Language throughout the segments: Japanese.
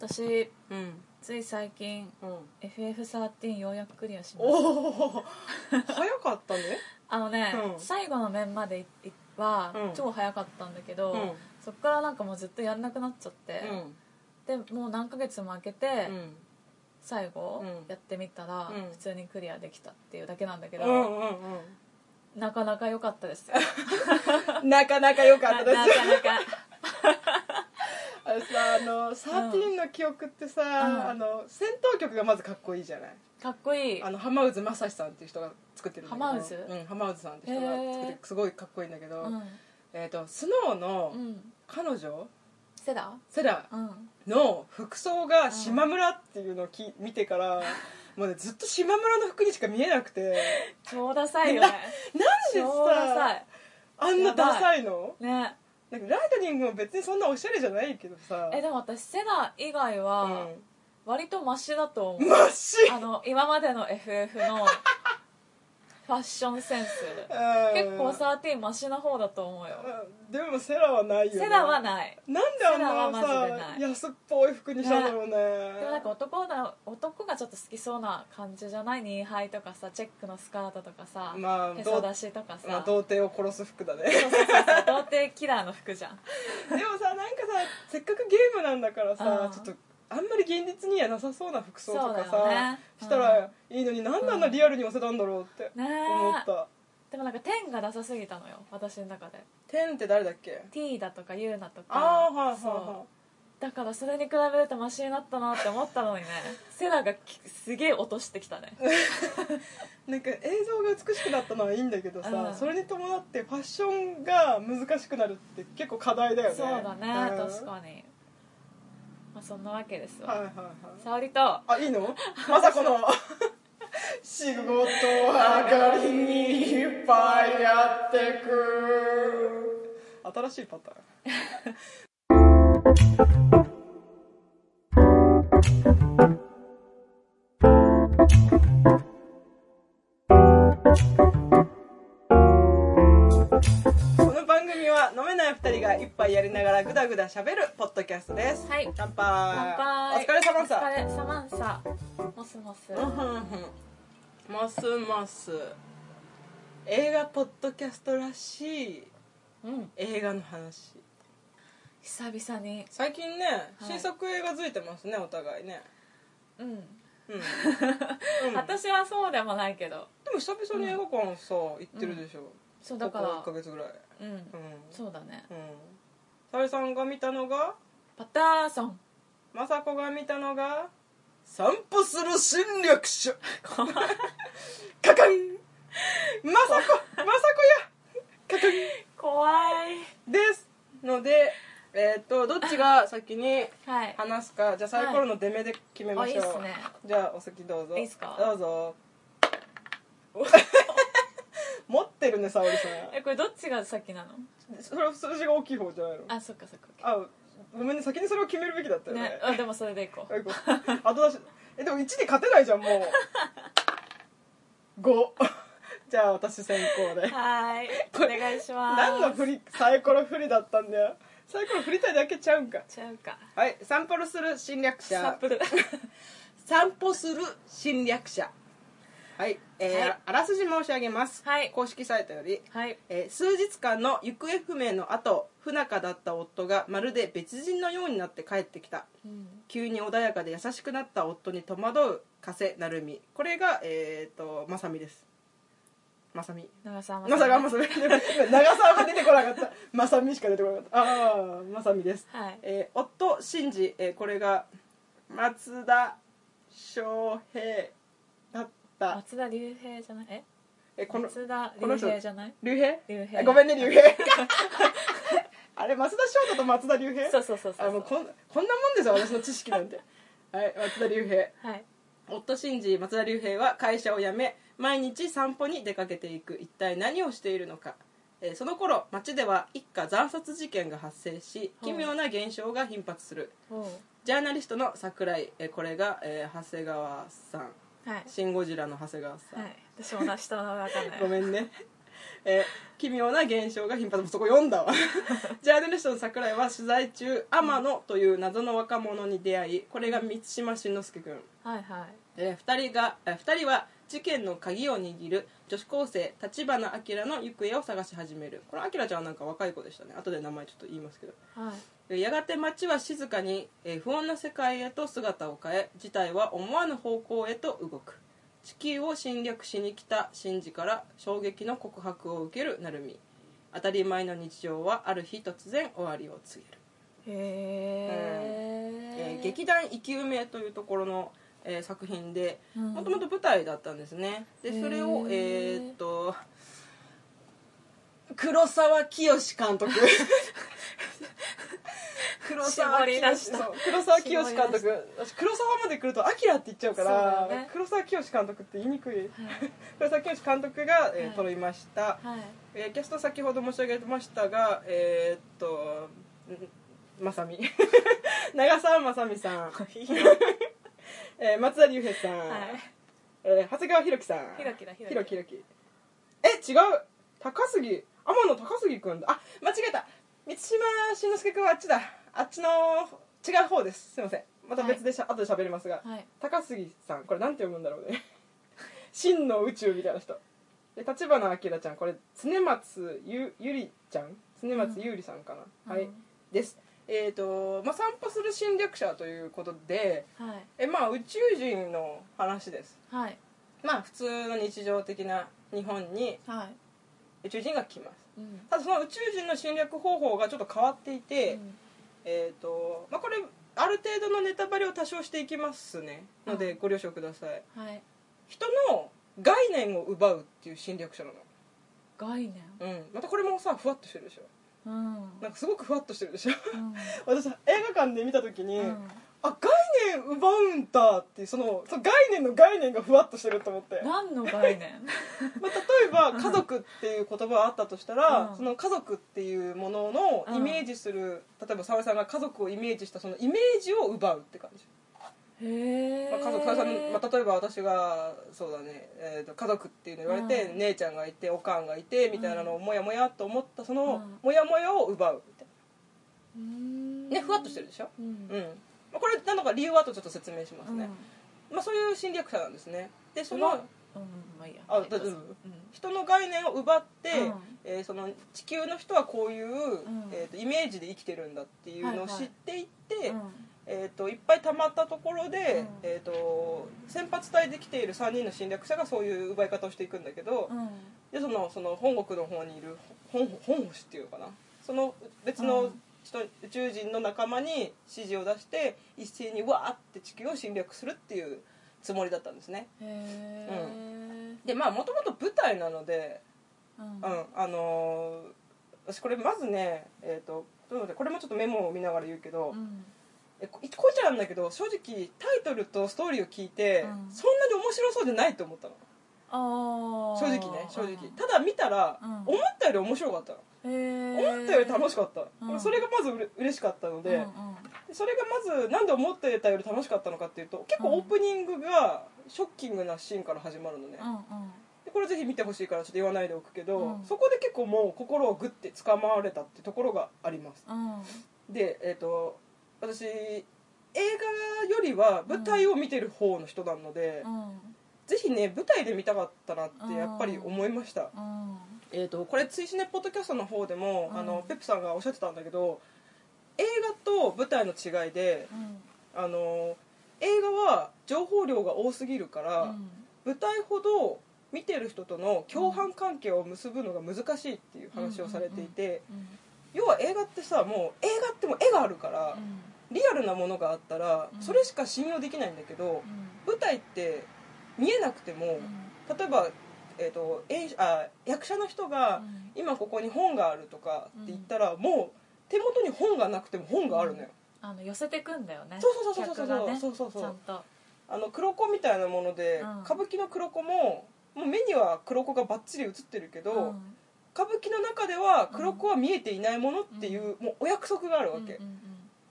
私うん。つい最近うん。FF13 ようやくクリアしました。おお早かったね。あのね、うん。最後の面までいはうん。超早かったんだけど、うん。そっからなんかもうずっとやんなくなっちゃって、うん。でもう何ヶ月も空けて、うん。最後うん。やってみたら、うん。普通にクリアできたっていうだけなんだけど、うんうんなかなか良かったですよ。う んなかなか良かなったです。なかなかあれさあの13の記憶ってさ、ん。あの戦闘曲がまずかっこいいじゃない？かっこいい。あの浜渦正史さんっていう人が作ってるんだけど。浜渦うん浜渦さんって人が作ってすごいかっこいいんだけど、うん、えっ、とスノーのうん、彼女？セダ？セラうん。の服装が島村っていうのをき見てからもうねずっと島村の服にしか見えなくて。超ダサいよね。なんで超ダサさい。あんなダサいの？ねなんかライトニングも別にそんなおしゃれじゃないけどさ。えでも私セダ以外はうん。割とマシだと思う、真っ白あの今までの FF のファッションセンス。結構13マシな方だと思うよ。うん。でもセラはないよ、ね、セダはない。なんであんなさ安っぽい服にしたんだろうね。でもなんか男だ男がちょっと好きそうな感じじゃない？ニーハイとかさチェックのスカートとかさ、まあへそ出しとかさ、まあ、童貞を殺す服だね。そうそうそうそう童貞キラーの服じゃん。でもさなんかさせっかくゲームなんだからさうん。ちょっとあんまり現実にはなさそうな服装とかそうさ、だよね。したらいいのになんであんなリアルに寄せたんだろうってね思った、でもなんか天がダサすぎたのよ私の中で。テンって誰だっけ？T だとか U だとか。ああはいはいそう。はだからそれに比べるとマシになったなって思ったのにね。セラがきすげえ落としてきたね。い なんか映像が美しくなったのはいいんだけどさ、うん。それに伴ってファッションが難しくなるって結構課題だよね。そうだね、うん。確かにまあそんなわけですわ、はいはいはい。沙織と。あいいの？まさこの 仕事上がりにいっぱいやってく。新しいパターン一杯やりながらグダグダしゃべるポッドキャストです。はい。乾杯。乾杯。お疲れ様さお疲れ様さモスモス。うんふんふんますます映画ポッドキャストらしいうん映画の話。久々に。最近ね、はい。新作映画付いてますねお互いね。うん、うん、うん、私はそうでもないけど。でも久々に映画館さ行ってるでしょ、そうだから。ここ1ヶ月ぐらい。うん。うん。そうだね。うん。沙織さんが見たのが？パターソン雅子が見たのが？散歩する侵略者。カカン。雅子雅子や。カカン。怖い。ですのでえっ、とどっちが先にはい。話すか？じゃあサイコロの出目で決めましょう、あいいっすね。じゃあお席どうぞ。いいっすか？どうぞ 持ってるね沙織さえこれどっちが先なの？んそれは数字が大きい方じゃないの？あそっかそっか。あごめんね先にそれを決めるべきだったよね。ねあでもそれでいこう。後出しえでも1で勝てないじゃんもう。5じゃあ私先行で。はーいお願いします。何の振りサイコロ振りだったんだよ。サイコロ振りたいだけちゃうんか。ちゃうか。はい散歩する侵略者。散歩 する侵略者はい、えーはい。あらすじ申し上げます、はい。公式サイトより、はい。えー数日間の行方不明の後不仲だった夫がまるで別人のようになって帰ってきた。うん。急に穏やかで優しくなった夫に戸惑う加瀬成美。これがえっ、とまさみです。まさみ。長澤まさかまさみ。長澤が出てこなかった。まさみしか出てこなかった。ああまさみです。はい。えー夫真治、えーこれが松田翔平だった。松田龍平じゃない？え？えこの松田龍平じゃない？竜兵竜兵あごめんね竜兵 あれ松田翔太と松田竜兵そうそうそうそうあもうこんこんなもんですよ私の知識なんて。はい松田竜兵はい。夫真治松田龍平は会社を辞め毎日散歩に出かけていく。一体何をしているのか、えーその頃町では一家惨殺事件が発生し奇妙な現象が頻発する。ジャーナリストの桜井、えーこれが、えー長谷川さんはい「シン・ゴジラ」の長谷川さん、はい。私もの名前わかんない。ごめんね。えー奇妙な現象が頻発そこ読んだわ。ジャーナリストの桜井は取材中天野という謎の若者に出会いこれが満島真之介君。はいはい。えー、2人が、えー、2人は事件の鍵を握る女子高生立花明の行方を探し始める。この明ちゃんはなんか若い子でしたね。後で名前ちょっと言いますけど。はい。えーやがて街は静かに、えー不穏な世界へと姿を変え事態は思わぬ方向へと動く。地球を侵略しに来たシンジから衝撃の告白を受ける成海。当たり前の日常はある日突然終わりを告げる。へええー劇団生き埋めというところの、えー作品でうん。もともと舞台だったんですね。でそれをえーっと黒沢清監督 黒沢絞り出したそう黒沢清監督。私黒沢まで来ると「アキラって言っちゃうから黒沢清監督って言いにくい。はい。黒沢清監督が、えーはい。撮りました、はい。えーキャスト先ほど申し上げましたがえーっとんまさみ。長澤まさみさん、えー松田龍平さん、はい。えー長谷川博己さん。ひろきだひろきえ違う。高杉。天野高杉君だ。あ間違えた。満島真之介君はあっちだあっちの違う方です。すいません。また別でしゃ、後で喋りますが、はい。高杉さんこれなんて読むんだろうね。真の宇宙みたいな人。で立花明ちゃんこれ常松ゆゆりちゃん？常松ゆりさんかな、はい、うん。です。えっ、と、まあ、散歩する侵略者ということではい。えまあ宇宙人の話です。はい。まあ普通の日常的な日本にはい。宇宙人が来ます。うん。ただその宇宙人の侵略方法がちょっと変わっていて、うんえっ、とまあこれある程度のネタバレを多少していきますね。のでご了承ください。はい。人の概念を奪うっていう侵略者な概念？のうん。またこれもさふわっとしてるでしょ。うん。なんかすごくふわっとしてるでしょ。うん。私映画館で見た時に、うんあ概念奪うんだっていうそのその概念の概念がふわっとしてると思って。何の概念？まあ、例えば家族っていう言葉があったとしたら、うん。その家族っていうもののうんイメージする、例えば沙織さんが家族をイメージしたそのイメージを奪うって感じ、へえまあ、家族沙織さん、まあ、例えば私がそうだね、えー、と家族っていうの言われて、うん。姉ちゃんがいておかんがいてみたいなのをモヤモヤと思ったその、うん。モヤモヤを奪うみたいうん。なねふわっとしてるでしょ、うん。うんまあ、これなのか理由は後ちょっと説明しますね、うん。まあ、そういう侵略者なんですね。でそそのあ大丈夫？人の概念を奪って、うん。えーその地球の人はこういう、ん。えー、とイメージで生きてるんだっていうのを知っていって、うん。うんえー、といっぱい溜まったところで、うん。えー、と先発隊で来ている3人の侵略者がそういう奪い方をしていくんだけど、うん。でそのその本国の方にいる本本星っていうのかな？その別の人、宇宙人の仲間に指示を出して一斉にわーって地球を侵略するっていうつもりだったんですね。へえでまあもともと舞台なのでうん。うん、あのー私これまずね、えー、とこれもちょっとメモを見ながら言うけど、うん。えここいつなんだけど正直タイトルとストーリーを聞いて、うん。そんなに面白そうでないと思ったの。正直ね正直、ただ見たら、うん。思ったより面白かったの、思ったより楽しかった、うん。それがまずうれ嬉しかったので、うんうん。それがまずなんで思ってたより楽しかったのかっていうと結構オープニングがショッキングなシーンから始まるのね、うんうん。でこれぜひ見てほしいからちょっと言わないでおくけど、うん。そこで結構もう心をグッて掴まれたってところがあります。うん。でえっ、と私映画よりは舞台を見てる方の人なので、うん。ぜひね舞台で見たかったなってやっぱり思いました、うんえー、とこれ追試ねポッドキャストの方でも、うん。あのペップさんがおっしゃってたんだけど映画と舞台の違いでうん。あの映画は情報量が多すぎるから、うん。舞台ほど見てる人との共犯関係を結ぶのが難しいっていう話をされていて、うん。要は映画ってさもう映画ってもう絵があるから、リアルなものがあったらうん。それしか信用できないんだけど、舞台って見えなくても、例えば、えー、と演あ役者の人が、今ここに本があるとかって言ったら、もう手元に本がなくても本があるのよ、あの寄せてくんだよね。そうそうそうそうそう客がね。そうそうそう。ちゃんと。あの黒子みたいなもので、うん。歌舞伎の黒子ももう目には黒子がバッチリ映ってるけど、うん。歌舞伎の中では黒子は見えていないものっていう、もうお約束があるわけ、っうんうん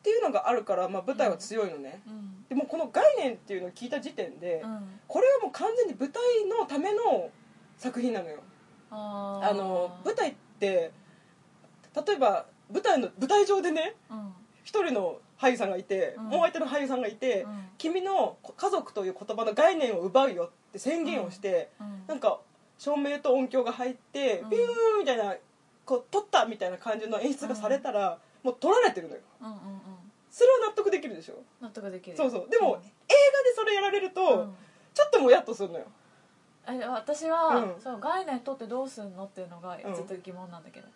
ていうのがあるから、まあ、舞台は強いのね、うん。でもこの概念っていうのを聞いた時点で、うん。これはもう完全に舞台のための作品なのよ。ああの舞台って例えば舞台の舞台上でねうん。一人の俳優さんがいて、うん。もう相手の俳優さんがいて、うん。君の家族という言葉の概念を奪うよって宣言をして、うん。なんか照明と音響が入って、うん。ビューンみたいなこう撮ったみたいな感じの演出がされたら、もう撮られてるのよ。うんうんうん。それは納得できるでしょ？納得できる。そうそう。でも、映画でそれやられると、うん。ちょっともやっとするのよえ私は、うん。そう概念取ってどうすんのっていうのがずっと疑問なんだけど、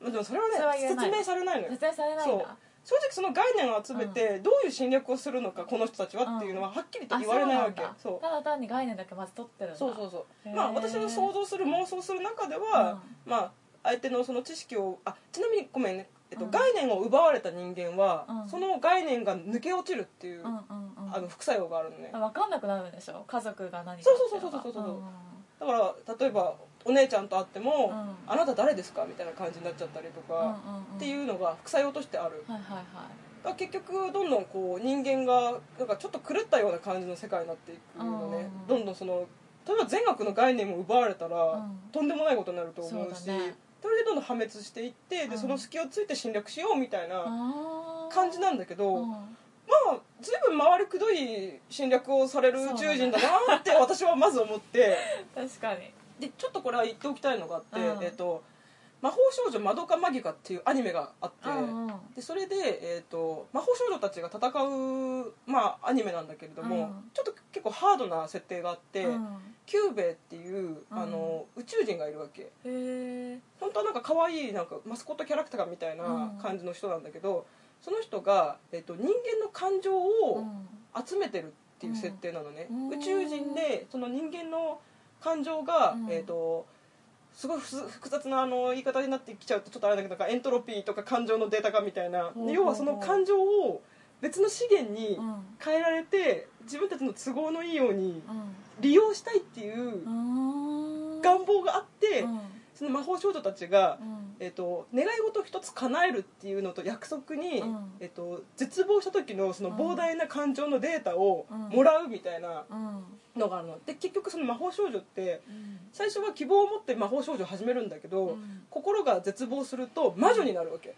まあでもそれはねそれは言えない。説明されないのよ。説明されないんだ。正直その概念を集めてどういう侵略をするのかこの人たちはっていうのははっきりとあ言われないわけ。そう。ただ単に概念だけまず取ってるんだ。そうそうそう。へー。まあ私の想像する妄想する中では、まあ相手のその知識をあちなみにごめんね、えっとうん。概念を奪われた人間は、うん。その概念が抜け落ちるっていう、うんうんうんあの副作用があるのね。分かんなくなるんでしょ？家族が何かそうそうそうそうそうそうっていのがだから例えばお姉ちゃんと会っても「うん。あなた誰ですか?」みたいな感じになっちゃったりとか、うんうんうん。っていうのが副作用としてある。はいはいはい。結局どんどんこう人間がなんかちょっと狂ったような感じの世界になっていくのね、うんどんどんその例えば善悪の概念も奪われたら、うん。とんでもないことになると思うしそね。それでどんどん破滅していってでうん。その隙をついて侵略しようみたいな感じなんだけど、うんまあ随分回りくどい侵略をされる宇宙人だなって私はまず思って。確かに。でちょっとこれは言っておきたいのがあって、うん。えっと魔法少女まどかマギカっていうアニメがあって、うんうん。でそれで、えー、と魔法少女たちが戦う、まあ、アニメなんだけれども、うん。ちょっと結構ハードな設定があって、うん。キューベイっていうあの、宇宙人がいるわけ。本当はなんか可愛いなんかマスコットキャラクターみたいな感じの人なんだけど、その人が、えー、と人間の感情を集めてるっていう設定なのね、うん。宇宙人でその人間の感情が、うん。えー、とすごいふ複雑なあの言い方になってきちゃうとちょっとあれだけどなんかエントロピーとか感情のデータ化みたいな、ほうほうほう要はその感情を別の資源にうん。変えられて自分たちの都合のいいようにうん。利用したいっていううん。願望があって、うんその魔法少女たちが、うん。えー、と願い事を一つ叶えるっていうのと約束に、うん。えー、と絶望した時のその膨大な感情のデータをうん。もらうみたいなうん。のがあるの。で結局その魔法少女ってうん。最初は希望を持って魔法少女を始めるんだけど、うん。心が絶望すると魔女になるわけ、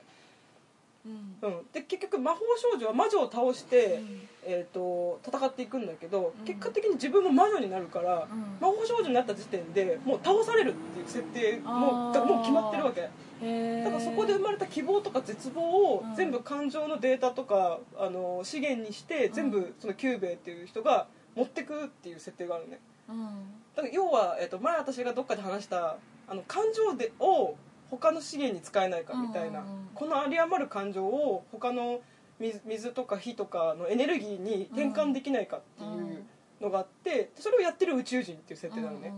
うん。うん、で結局魔法少女は魔女を倒して、うん。えー、と戦っていくんだけど、うん。結果的に自分も魔女になるから、うん。魔法少女になった時点でもう倒されるっていう設定もがもう決まってるわけ。だからそこで生まれた希望とか絶望をうん。全部感情のデータとかあの資源にしてん。全部そのキューベイっていう人が持ってくっていう設定があるね。うん。だから要は、えっと前私がどっかで話したあの感情でを他の資源に使えないかみたいな、この有り余る感情を他の水水とか火とかのエネルギーに転換できないかっていうのがあってそれをやってる宇宙人っていう設定なのね、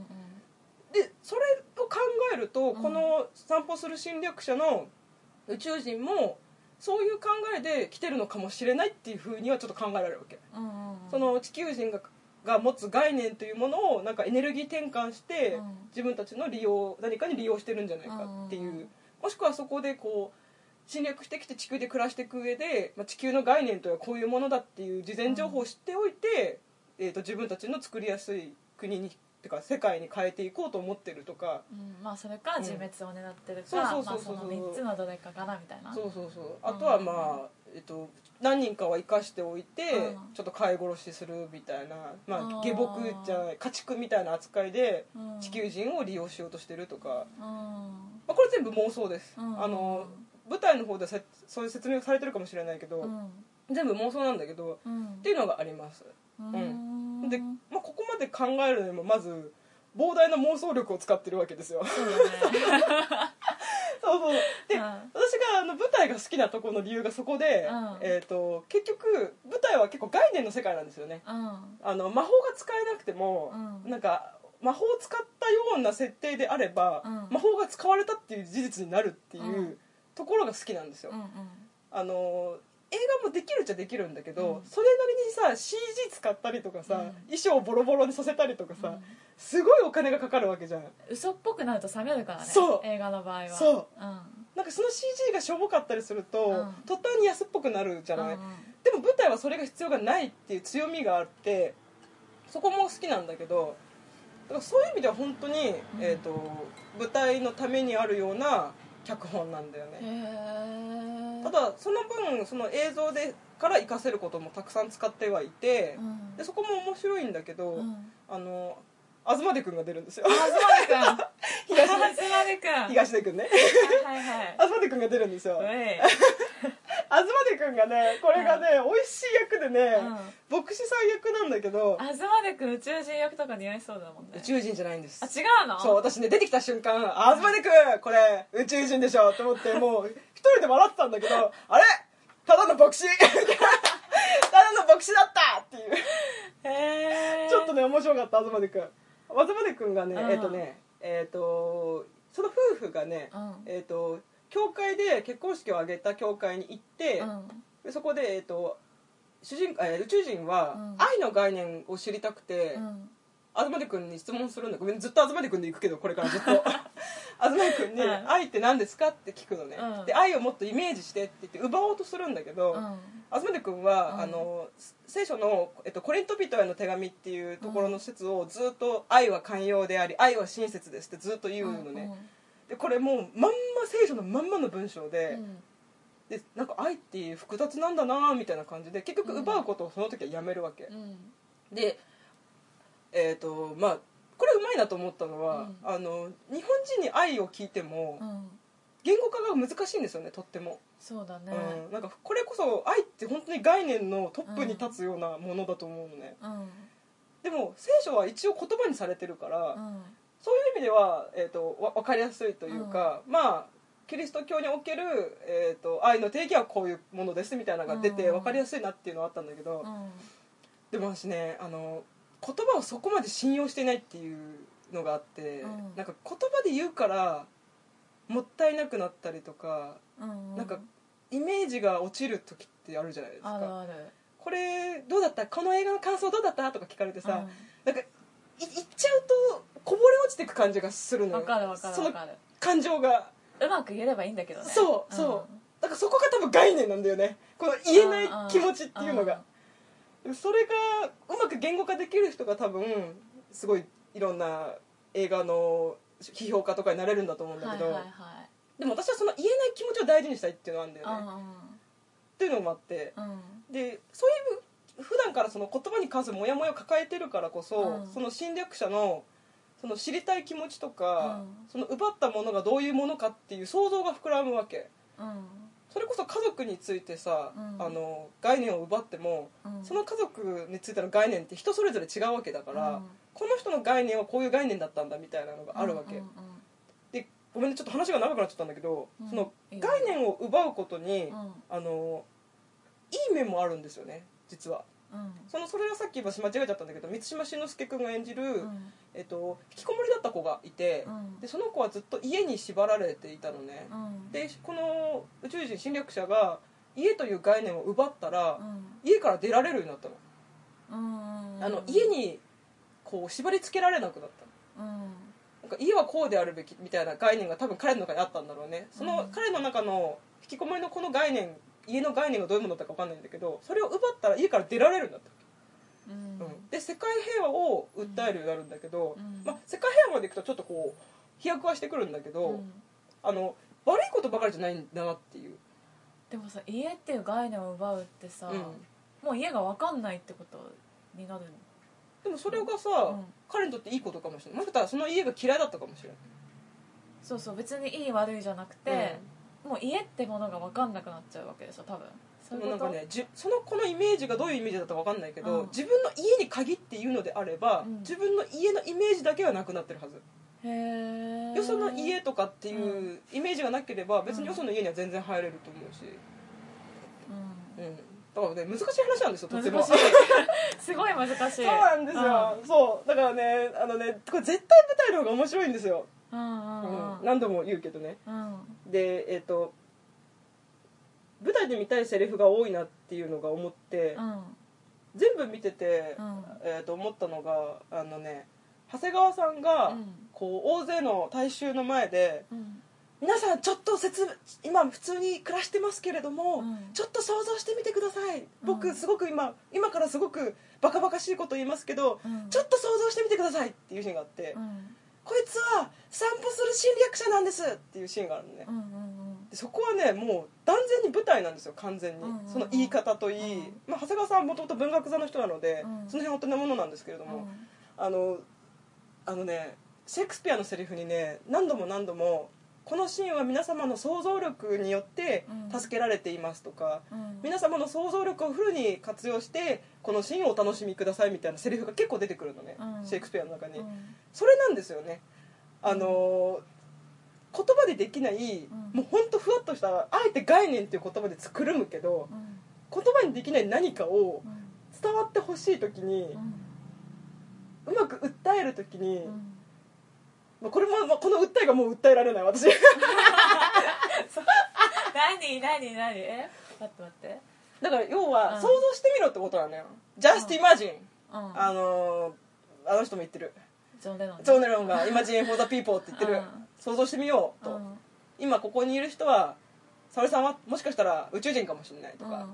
でそれを考えると、んこの散歩する侵略者の宇宙人もそういう考えで来てるのかもしれないっていうふうにはちょっと考えられるわけ、その地球人がが持つ概念というものをなんかエネルギー転換して、うん。自分たちの利用何かに利用してるんじゃないかっていう、もしくはそこでこう侵略してきて地球で暮らしていく上で、まあ、地球の概念とはこういうものだっていう事前情報を知っておいて、えー、と自分たちの作りやすい国にてか世界に変えていこうと思ってるとか。うんまあそれか自滅を狙ってるかそうそうそうまあその3つのどれかかなみたいな。そうそうそう。あとはまあ、えっと、何人かは生かしておいて、うん。ちょっと飼い殺しするみたいな、まあ、下僕じゃない家畜みたいな扱いでうん。地球人を利用しようとしてるとか、うん。まあ、これ全部妄想です、うん。あの舞台の方でそういう説明されてるかもしれないけど、うん。全部妄想なんだけどうん。っていうのがあります、うん。で、まあ、ここまで考えるのにもまず膨大な妄想力を使ってるわけですよ。そうだね。そうそう。で、うん。私があの舞台が好きなところの理由がそこで、うん。えー、と結局舞台は結構概念の世界なんですよね。うん。あの魔法が使えなくても、うん。なんか魔法を使ったような設定であれば、うん。魔法が使われたっていう事実になるっていう、うん。ところが好きなんですよ、うんうん。あの映画もできるっちゃできるんだけど、うん。それなりにさ CG 使ったりとかさ、うん。衣装をボロボロにさせたりとかさ、うんすごいお金がかかるわけじゃん。嘘っぽくなると冷めるからねそう。映画の場合は。そう。うん。なんかその CG がしょぼかったりすると、うん。途端に安っぽくなるじゃない、うん。でも舞台はそれが必要がないっていう強みがあってそこも好きなんだけどからそういう意味では本当に、えー、と舞台のためにあるような脚本なんだよね。へえただその分その映像でから活かせることもたくさん使ってはいて、うん。でそこも面白いんだけど、うん。あの東出君が出るんですよ。あ東出君東東出君東出君ね。はいはいはい。東出君が出るんですよ。東出君がねこれがね、美味しい役でね、うん。牧師さん役なんだけど東出君宇宙人役とか似合いそうだもんね。宇宙人じゃないんです。あ違うの？そう私ね出てきた瞬間「あ東出君これ宇宙人でしょ」と思って もう一人で笑ってたんだけど「あれ？ただの牧師。ただの牧師だった!」っていう。へえちょっとね面白かった東出君東出君がね、うん。えっ、とねえっ、とその夫婦がね、うん。えっ、と教会で結婚式を挙げた教会に行って、うん。でそこで、えっと主人えー宇宙人はうん。愛の概念を知りたくて、うん東出君に質問するんだ。ごめんずっと東出君で行くけどこれからずっと。東出君にうん「愛って何ですか?」って聞くのね、うん。で愛をもっとイメージしてって言って奪おうとするんだけど、うん。東出君は、うん。あの聖書の、えっと「コリント人への手紙」っていうところの説をずっと「愛は寛容であり愛は親切です」ってずっと言うのね、でこれもうまんま聖書のまんまの文章で,、うん。でなんか愛って複雑なんだなみたいな感じで結局奪うことをその時はやめるわけ、うん。でえっ、とまあこれうまいなと思ったのは、うん。あの日本人に愛を聞いてもうん。言語化が難しいんですよねとっても、そうだね。うん、なんかこれこそ愛って本当に概念のトップに立つようなものだと思うのね、うん。でも聖書は一応言葉にされてるから、うん。そういう意味では、えー、とわ分かりやすいというか、まあキリスト教における、えー、と愛の定義はこういうものですみたいなのが出てうん。分かりやすいなっていうのはあったんだけど、うん。でも私ねあの言葉をそこまで信用していないっていうのがあって、うん。なんか言葉で言うからもったいなくなったりとか、うんなんかイメージが落ちる時ってあるじゃないですか。これどうだった？この映画の感想どうだった？とか聞かれてさ、うん。なんかい言っちゃうとこぼれ落ちていく感じがするのよ。その感情が。うまく言えればいいんだけどね。そうそう。だからそこが多分概念なんだよね。この言えない気持ちっていうのがそれがうまく言語化できる人が多分すごいいろんな映画の批評家とかになれるんだと思うんだけど、はいはいはいでも私はその言えない気持ちを大事にしたいっていうのがあるんだよね、っていうのもあって。うん。うんでそういう普段からその言葉に関するモヤモヤを抱えてるからこそ、うん。その侵略者のその知りたい気持ちとか、うん。その奪ったものがどういうものかっていう想像が膨らむわけ。うんそれこそ家族についてさ、うん。あの概念を奪っても、うん。その家族についての概念って人それぞれ違うわけだから、うん。この人の概念はこういう概念だったんだみたいなのがあるわけ、でごめんねちょっと話が長くなっちゃったんだけど、うん。その概念を奪うことに、うん。あのいい面もあるんですよね実は。うんそのそれはさっき私間違えちゃったんだけど満島真之介君が演じる、うん。えっと、引きこもりだった子がいて、うん。でその子はずっと家に縛られていたのね、うん。でこの宇宙人侵略者が家という概念を奪ったら、うん。家から出られるようになったの,、うん。あの家にこう縛り付けられなくなったの。うん。なんか家はこうであるべきみたいな概念が多分彼の中にあったんだろうね。そのうん。彼の中の引きこもりのこの概念家の概念がどういうものだったか分かんないんだけどそれを奪ったら家から出られるんだったうん。うん。で世界平和を訴えるようになるんだけど、うん。まあ、世界平和までいくとちょっとこう飛躍はしてくるんだけど、うん。あの悪いことばかりじゃないんだなっていう、でもさ家っていう概念を奪うってさうん。もう家が分かんないってことになるでもそれがさ、うん。彼にとっていいことかもしれない。もしかしたらその家が嫌いだったかもしれない。そうそう別にいい悪いじゃなくて、もう家ってものが分かんなくなっちゃうわけでしょ多分。そういうなんかねじその子のイメージがどういうイメージだったか分かんないけど、うん。自分の家に限って言うのであれば、うん。自分の家のイメージだけはなくなってるはず、へえよその家とかっていうイメージがなければ別によその家には全然入れると思うし、ううん、だからね難しい話なんですよとても。ん難しい。すごい難しい。そうなんですよ、そう。だからねあのねこれ絶対舞台の方が面白いんですよ、うん何度も言うけどねうん。でえっ、と舞台で見たいセリフが多いなっていうのが思って、うん。全部見てて、うん。えー、と思ったのがあのね長谷川さんが、うん。こう大勢の大衆の前でうん。皆さんちょっと説今普通に暮らしてますけれども、うん。ちょっと想像してみてください。僕、うん。すごく今今からすごくバカバカしいこと言いますけど、うん。ちょっと想像してみてくださいっていうシーンがあって、うんこいつは散歩する侵略者なんです。っていうシーンがあるのね、うんうんでそこはねもう断然に舞台なんですよ完全に、うんうんうん。その言い方といい、うん。まあ、長谷川さんはもともと文学座の人なので、うん。その辺はお手の物なんですけれども、うん。あのあのねシェイクスピアのセリフにね何度も何度もこのシーンは皆様の想像力によってうん。助けられていますとか、うん。皆様の想像力をフルに活用してこのシーンをお楽しみくださいみたいなセリフが結構出てくるのね、うん。シェイクスピアの中に、うん。それなんですよね。あのー言葉でできない、ん。もう本当ふわっとしたあえて概念っていう言葉で作るむけどうん。言葉にできない何かをうん。伝わってほしい時にうまく訴える時に、これも、まあ、この訴えがもう訴えられない私。何何何？え？待って待って。だから要はうん。想像してみろってことなのよ Just imagine、うん。あのーあの人も言ってる。ジョン・レノンね。ジョーネロンが「Imagine for the people」って言ってる、うん。想像してみようと、うん。今ここにいる人は沙織さんはもしかしたら宇宙人かもしれないとか、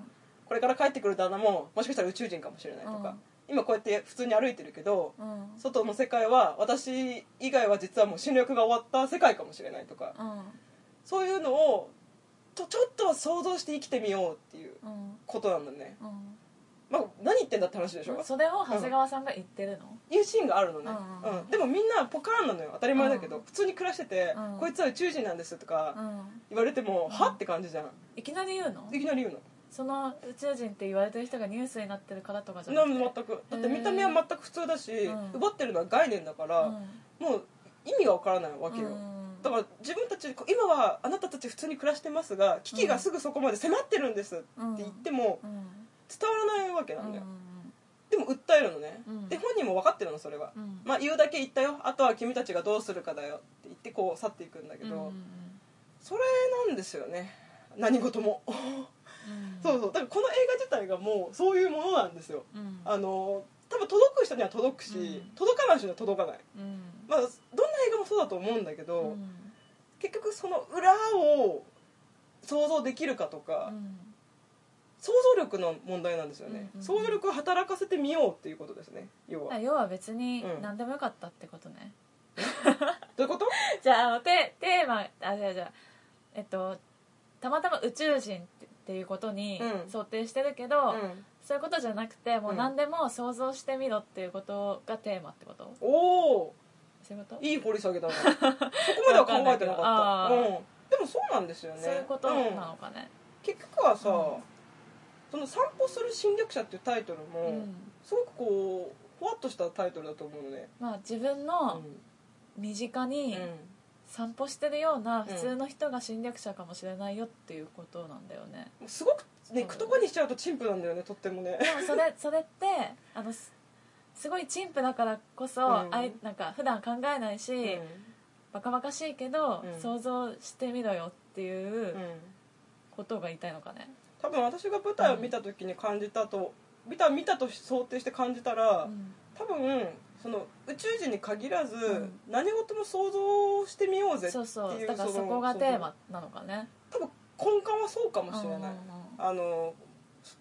これから帰ってくる旦那ももしかしたら宇宙人かもしれないとか、今こうやって普通に歩いてるけどうん。うん外の世界は私以外は実はもう侵略が終わった世界かもしれないとか。うん。そういうのをとちょっと想像して生きてみようっていううん。ことなんだね、うん。まあ、何言ってんだって話でしょ、それを長谷川さんが言ってるの？いうシーンがあるのね、うんうん。でもみんなポカーンなのよ。当たり前だけど、うん。普通に暮らしてて、うん。こいつは宇宙人なんですとかうん。言われても、ん。は？って感じじゃん。いきなり言うの？いきなり言うのその宇宙人って言われてる人がニュースになってるからとかじゃななくて？全く。だって見た目は全く普通だし、うん。奪ってるのは概念だから、もう意味がわからないわけよ、だから自分たち今はあなたたち普通に暮らしてますが危機がすぐそこまで迫ってるんですって言ってもうん。伝わらないわけなんだよ、うんでも訴えるのね、うん。で本人も分かってるのそれは、うん。まあ言うだけ言ったよ。あとは君たちがどうするかだよって言ってこう去っていくんだけど、うんそれなんですよね。何事も。うんそうそう。だからこの映画自体がもうそういうものなんですよ。うん。あの多分届く人には届くし、うん。届かない人には届かない。うん。まあどんな映画もそうだと思うんだけど、うん。結局その裏を想像できるかとか、うん。想像力の問題なんですよね、うんうん想像力を働かせてみようっていうことですね。要は、あ要は別にうん。何でもよかったってことね、どういうこと？じゃああのテテーマあじゃあじゃあえっとたまたま宇宙人っていうことにうん。想定してるけど、うん。そういうことじゃなくてもううん。何でも想像してみろっていうことがテーマってこと？おおそういうこと？いい掘り下げだな。そこまでは考えてなかった、んないけど。うん、でもそうなんですよね。そういうことうんなのかね、結局はさ、うんその「散歩する侵略者」っていうタイトルも、うん。すごくこうふわっとしたタイトルだと思うのね、まあ自分うのん。身近にうん散歩してるような普通の人が侵略者かもしれないよっていうことなんだよね、すごくねそう。言葉にしちゃうと陳腐なんだよねとってもね。でもそれそれってあのすすごい陳腐だからこそ、うん。あいなんか普段考えないし、うん。バカバカしいけど、うん。想像してみろよっていううん。ことが言いたいのかね、多分私が舞台を見た時に感じたと、見た見たと想定して感じたら、うん。多分その宇宙人に限らず、ん。何事も想像してみようぜっていそうう。そうだからのそこがテーマなのかね。多分根幹はそうかもしれない、あの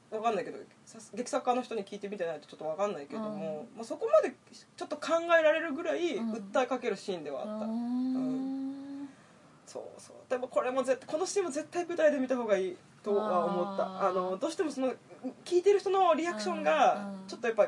わかんないけどさ劇作家の人に聞いてみてないとちょっとわかんないけども、まあ、そこまでちょっと考えられるぐらいうん。訴えかけるシーンではあった、うーん。そうそう。でもこれも絶対このシーンも絶対舞台で見た方がいいとは思った。あー。あのどうしてもその聞いてる人のリアクションがうん。ちょっとやっぱ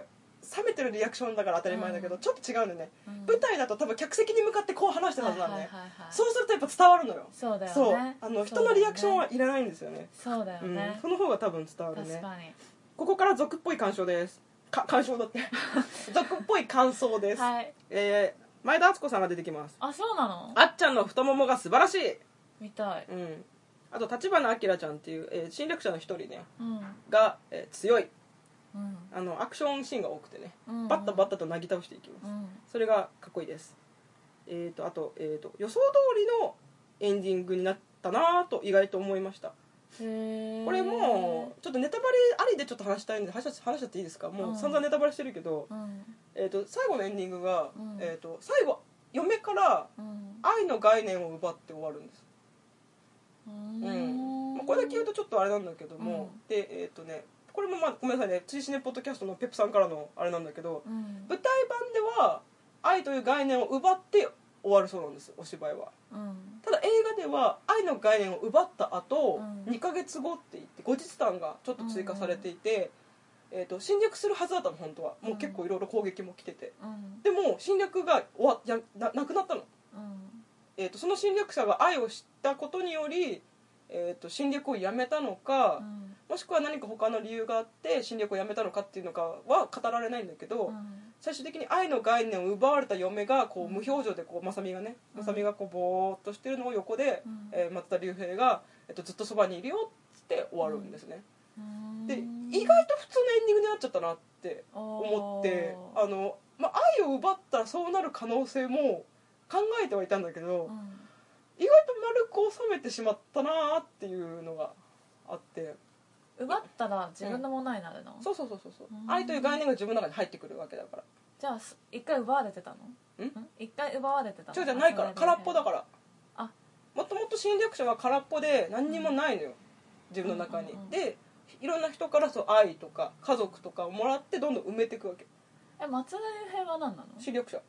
冷めてるリアクションだから当たり前だけど、うん。ちょっと違うんだよね、うん。舞台だと多分客席に向かってこう話してたはずなんだね、はいはいそうするとやっぱ伝わるのよ。そうだよね。そう。あの人のリアクションはいらないんですよね。そうだようん。ね、その方が多分伝わるね。ここから俗っぽい鑑賞です。か鑑賞だって。俗っぽい感想です、はい。えー前田敦子さんが出てきます。あそうなの？あっちゃんの太ももが素晴らしい。見たい。うん。あと立花明ちゃんっていう、えー侵略者の一人ね。うん。が、えー強い。うんあのアクションシーンが多くてね、うん。バッタバッタとなぎ倒していきます、うん。それがかっこいいです。えー、とあと,、えー、と予想通りのエンディングになったなと意外と思いました。これもうちょっとネタバレありでちょっと話したいんで話し話しちゃっていいですか？もう散々ネタバレしてるけど、うん。えー、と最後のエンディングが、うん。えー、と最後嫁からうん。愛の概念を奪って終わるんです。ううん。ん。まあ、これだけ言うとちょっとあれなんだけども、うん。でえっ、とねこれもまあごめんなさいね。追試ねポッドキャストのペップさんからのあれなんだけどうん。舞台版では愛という概念を奪って終わるそうなんですお芝居は。うん。ただ映画では愛の概念を奪った後、うん。2ヶ月後って言って後日談がちょっと追加されていて、えー、と侵略するはずだったの本当は。もう結構いろいろ攻撃も来てて。うん。でも侵略が終わやななくなったの、うん。えー、とその侵略者が愛を知ったことにより、えー、と侵略をやめたのか、うんもしくは何か他の理由があって侵略をやめたのかっていうのかは語られないんだけど、うん。最終的に愛の概念を奪われた嫁がこううん。無表情でこうまさみがねうん。まさみがこうぼーっとしてるのを横で、うん。えー松田龍平が、えっと、ずっとそばにいるよっつって終わるんですね、うん。で意外と普通のエンディングになっちゃったなって思ってあの、まあ、愛を奪ったらそうなる可能性も考えてはいたんだけど、うん。意外と丸く収めてしまったなっていうのがあって奪ったら自分のものになるの、そうそうそうそうそう。うん。愛という概念が自分の中に入ってくるわけだから。じゃあす一回奪われてたの？ん？一回奪われてたの？違うじゃないから空っぽだから。あ。もともと侵略者は空っぽで何にもないのよ。自分の中に、うんうんうん。でいろんな人からそう愛とか家族とかをもらってどんどん埋めていくわけ。え松田龍平は何なの？侵略者。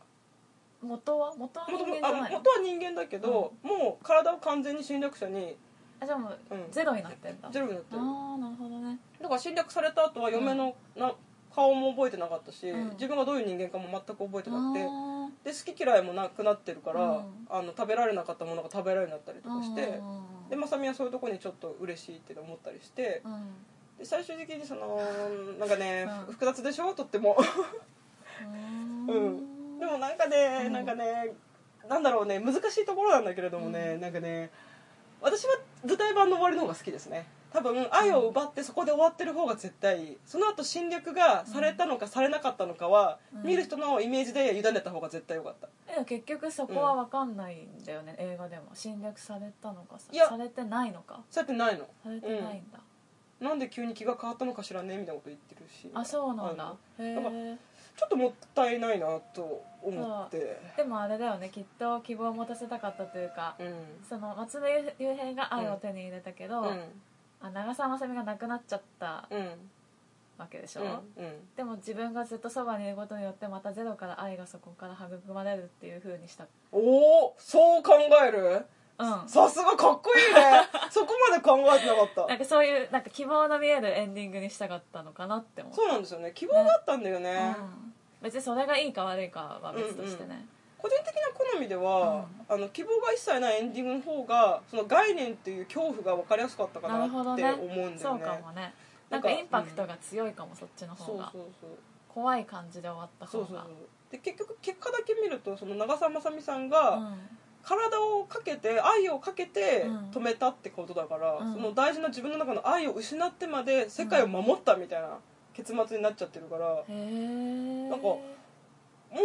元は？元は人元々あ間じゃないの？元は人間だけど、もう体を完全に侵略者にあじゃあもううん。ゼロになってんだ、ゼロになってる。ああなるほどね。だから侵略された後は嫁のな顔も覚えてなかったし、うん。自分がどういう人間かも全く覚えてなくて。あで好き嫌いもなくなってるから、うん。あの食べられなかったものが食べられるようになったりとかして、うん。でまさみはそういうところにちょっと嬉しいって思ったりして。うん。で最終的にその なんかね、うん。複雑でしょ？とっても。ううん。でもなんかね、うん。なんかねなんだろうね難しいところなんだけれどもね、うん。なんかね私は舞台版の終わりの方が好きですね。多分愛を奪ってそこで終わってる方が絶対いい。その後侵略がされたのかされなかったのかは、うん。見る人のイメージで委ねた方が絶対よかった。でも結局そこは分かんないんだよね、映画でも。侵略されたのかさいや。されてないのか。そうやってないの。されてないんだ、なんで急に気が変わったのかしらねみたいなこと言ってるし。あそうなんあだのへなんかえちょっともったいないなと思って。でもあれだよね。きっと希望を持たせたかったというか、うん。その松田龍平が愛を手に入れたけど、うん。あ長澤まさみが亡くなっちゃったうん。わけでしょ、うんうん。でも自分がずっとそばにいることによってまたゼロから愛がそこから育まれるっていう風にした。おおそう考える？うん。さすがかっこいいね。そこまで考えてなかった。なんかそういうなんか希望の見えるエンディングにしたかったのかなって思う。そうなんですよね。希望があったんだよね。うん、別にそれがいいか悪いかは別としてね、個人的な好みでは、あの希望が一切ないエンディングの方がその概念っていう恐怖が分かりやすかったかななって思うんだよね。そうかもね。なんんかインパクトが強いかも、そっちの方が。そうそうそう。怖い感じで終わった方が。そうそうそう。で結局結果だけ見るとその長澤まさみさんが、うん。体をかけて愛をかけてうん。止めたってことだから、うん。その大事な自分の中の愛を失ってまで世界を守ったみたいな結末になっちゃってるから、なんかもうも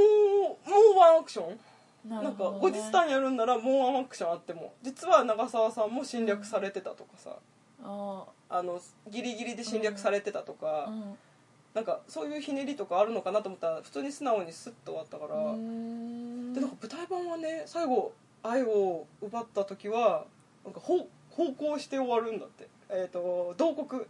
うワンアクション？ななんか後日談やるんならもうワンアクションあっても実は長澤さんも侵略されてたとかさ、ああのギリギリで侵略されてたとか、ーうん。なんかそういうひねりとかあるのかなと思ったら普通に素直にスッと終わったから、うー。んでなんか舞台版はね最後愛を奪った時はなんか方方向して終わるんだって。えっ、と慟哭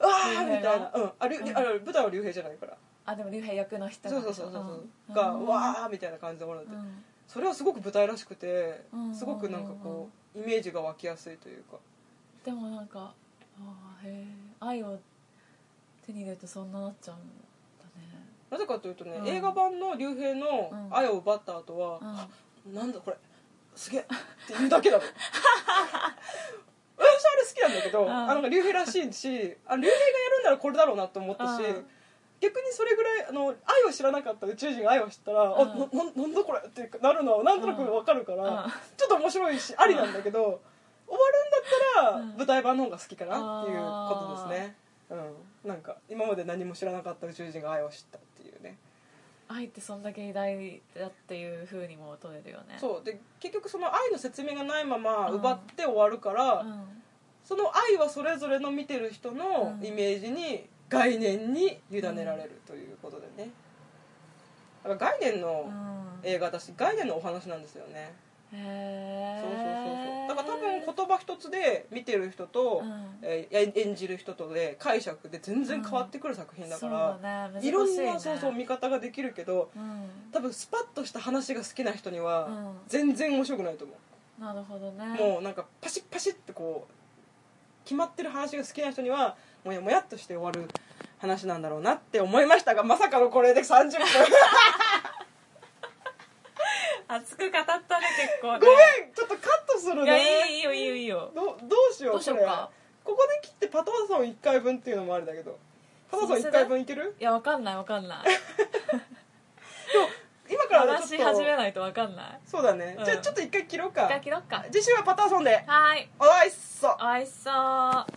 ああみたいな。うん。あうん。あれ舞台は竜兵じゃないから。あでも竜兵役の人そうそうそうそうそう。がうん。わあみたいな感じで終わるんだって、うん。それはすごく舞台らしくてうん。すごくなんかこうイメージが湧きやすいというか。でもなんかあーへえ愛を手に入れるとそんななっちゃうんだね。なぜかというとね、うん。映画版の竜兵のうん。愛を奪った後は、うん。あなんだこれ。すげえ。って言うだけなの私あれ好きなんだけど、うん。あなんか竜兵らしいしあ竜兵がやるんならこれだろうなと思ったし、うん。逆にそれぐらいあの愛を知らなかった宇宙人が愛を知ったら、あうん。なななんだこれってなるのはなんとなくわかるから、うん。ちょっと面白いしありなんだけど、終わるんだったら、うん。舞台版の方が好きかなっていうことですね。うん。なんか今まで何も知らなかった宇宙人が愛を知ったっていうね。愛ってそんだけ偉大だっていうふうにも取れるよね。そう。で結局その愛の説明がないままうん。奪って終わるから、うんその愛はそれぞれの見てる人のうん。イメージに概念に委ねられるということでね。だから概念のうん。映画だし概念のお話なんですよね。へえそうそうそうそう。だから多分言葉一つで見てる人と、うん。えー演じる人とで解釈で全然変わってくる作品だから、そうだね。いろんねなそうそう見方ができるけどうん。多分スパッとした話が好きな人にはうん。全然面白くないと思う、なるほどね。もうなんかパシッパシッってこう決まってる話が好きな人にはもやもやっとして終わる話なんだろうなって思いましたがまさかのこれで30分。熱く語ったね結構ね。ごめんちょっとカットするいやねいいよいいよいいよ。どどうしようどうしようか。これ。ここで切ってパターソン1回分っていうのもあるんだけどパターソン1回分いける？いやわかんないわかんない 今からね話しちょっと。始めないとわかんない。そうだね、うん。じゃあちょっと一回切ろう一回か切ろっか。次週はパターソンで。はい。おいっそ。おいしそう